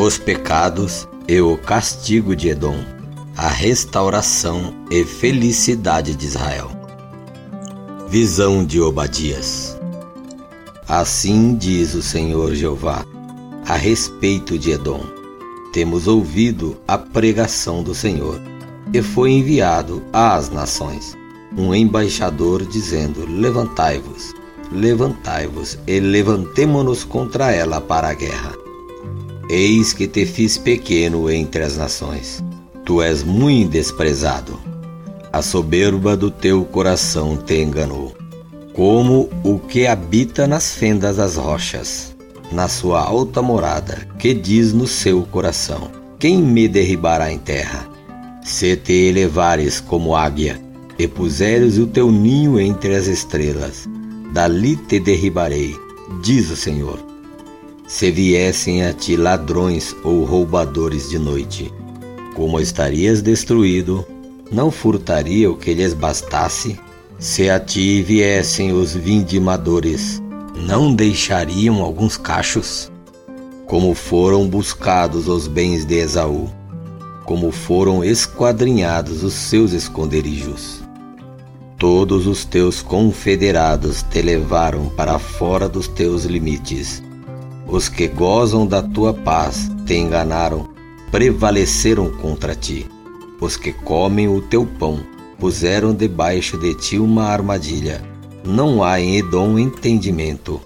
os pecados e o castigo de Edom, a restauração e felicidade de Israel. Visão de Obadias Assim diz o Senhor Jeová a respeito de Edom. Temos ouvido a pregação do Senhor, e foi enviado às nações um embaixador dizendo: Levantai-vos, levantai-vos e levantemo-nos contra ela para a guerra. Eis que te fiz pequeno entre as nações, tu és muito desprezado. A soberba do teu coração te enganou como o que habita nas fendas das rochas, na sua alta morada, que diz no seu coração: Quem me derribará em terra? Se te elevares como águia, e puseres o teu ninho entre as estrelas, dali te derribarei, diz o Senhor. Se viessem a ti ladrões ou roubadores de noite, como estarias destruído, não furtaria o que lhes bastasse? Se a ti viessem os vindimadores, não deixariam alguns cachos? Como foram buscados os bens de Esaú, como foram esquadrinhados os seus esconderijos. Todos os teus confederados te levaram para fora dos teus limites. Os que gozam da tua paz te enganaram, prevaleceram contra ti. Os que comem o teu pão puseram debaixo de ti uma armadilha. Não há em Edom entendimento.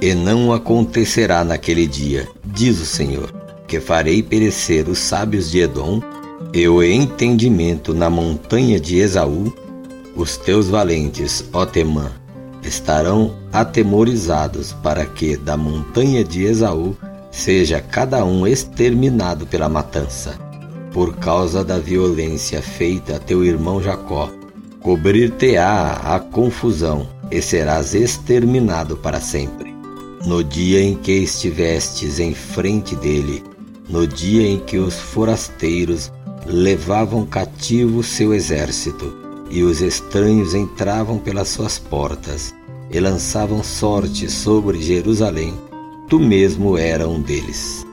E não acontecerá naquele dia, diz o Senhor, que farei perecer os sábios de Edom e o entendimento na montanha de Esaú. Os teus valentes, ó Temã, estarão atemorizados para que da montanha de Esaú seja cada um exterminado pela matança por causa da violência feita a teu irmão Jacó. Cobrir-te-á a confusão, e serás exterminado para sempre. No dia em que estivestes em frente dele, no dia em que os forasteiros levavam cativo seu exército, e os estranhos entravam pelas suas portas, e lançavam sorte sobre Jerusalém, tu mesmo era um deles.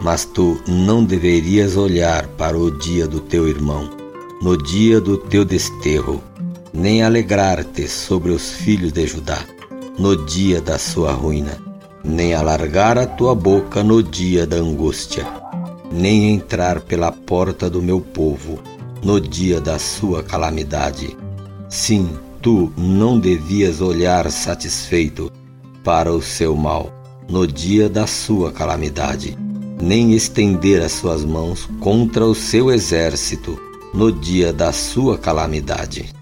Mas tu não deverias olhar para o dia do teu irmão, no dia do teu desterro, nem alegrar-te sobre os filhos de Judá, no dia da sua ruína, nem alargar a tua boca no dia da angústia, nem entrar pela porta do meu povo, no dia da sua calamidade. Sim, tu não devias olhar satisfeito para o seu mal, no dia da sua calamidade nem estender as suas mãos contra o seu exército no dia da sua calamidade,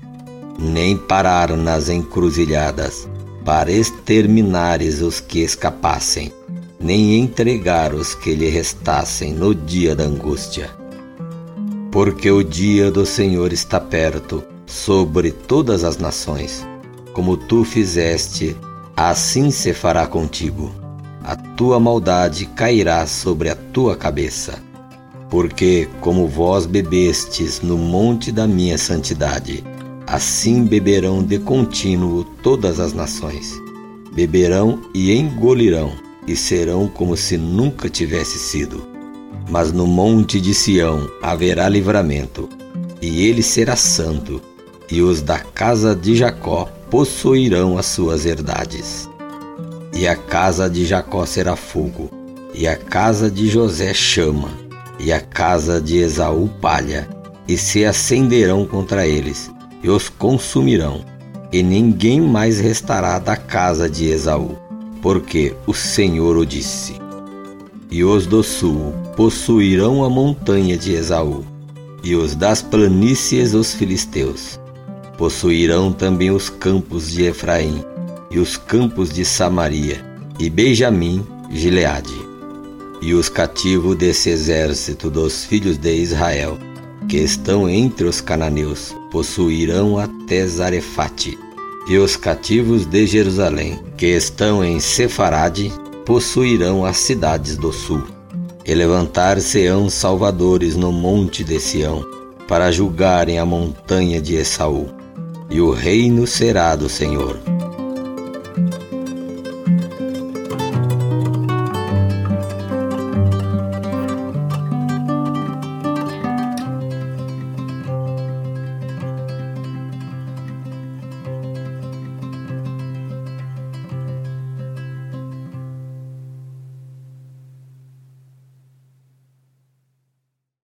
nem parar nas encruzilhadas para exterminares os que escapassem, nem entregar os que lhe restassem no dia da angústia. Porque o dia do Senhor está perto sobre todas as nações, como tu fizeste, assim se fará contigo a tua maldade cairá sobre a tua cabeça. Porque, como vós bebestes no monte da minha santidade, assim beberão de contínuo todas as nações. Beberão e engolirão, e serão como se nunca tivesse sido. Mas no monte de Sião haverá livramento, e ele será santo, e os da casa de Jacó possuirão as suas herdades. E a casa de Jacó será fogo, e a casa de José chama, e a casa de Esaú palha, e se acenderão contra eles, e os consumirão, e ninguém mais restará da casa de Esaú, porque o Senhor o disse. E os do sul possuirão a montanha de Esaú, e os das planícies os filisteus. Possuirão também os campos de Efraim, e os campos de Samaria, e Benjamim, Gileade. E os cativos desse exército dos filhos de Israel, que estão entre os cananeus, possuirão até Zarefate. E os cativos de Jerusalém, que estão em Sefarade, possuirão as cidades do sul. E levantar-se-ão salvadores no monte de Sião, para julgarem a montanha de Esaú. E o reino será do Senhor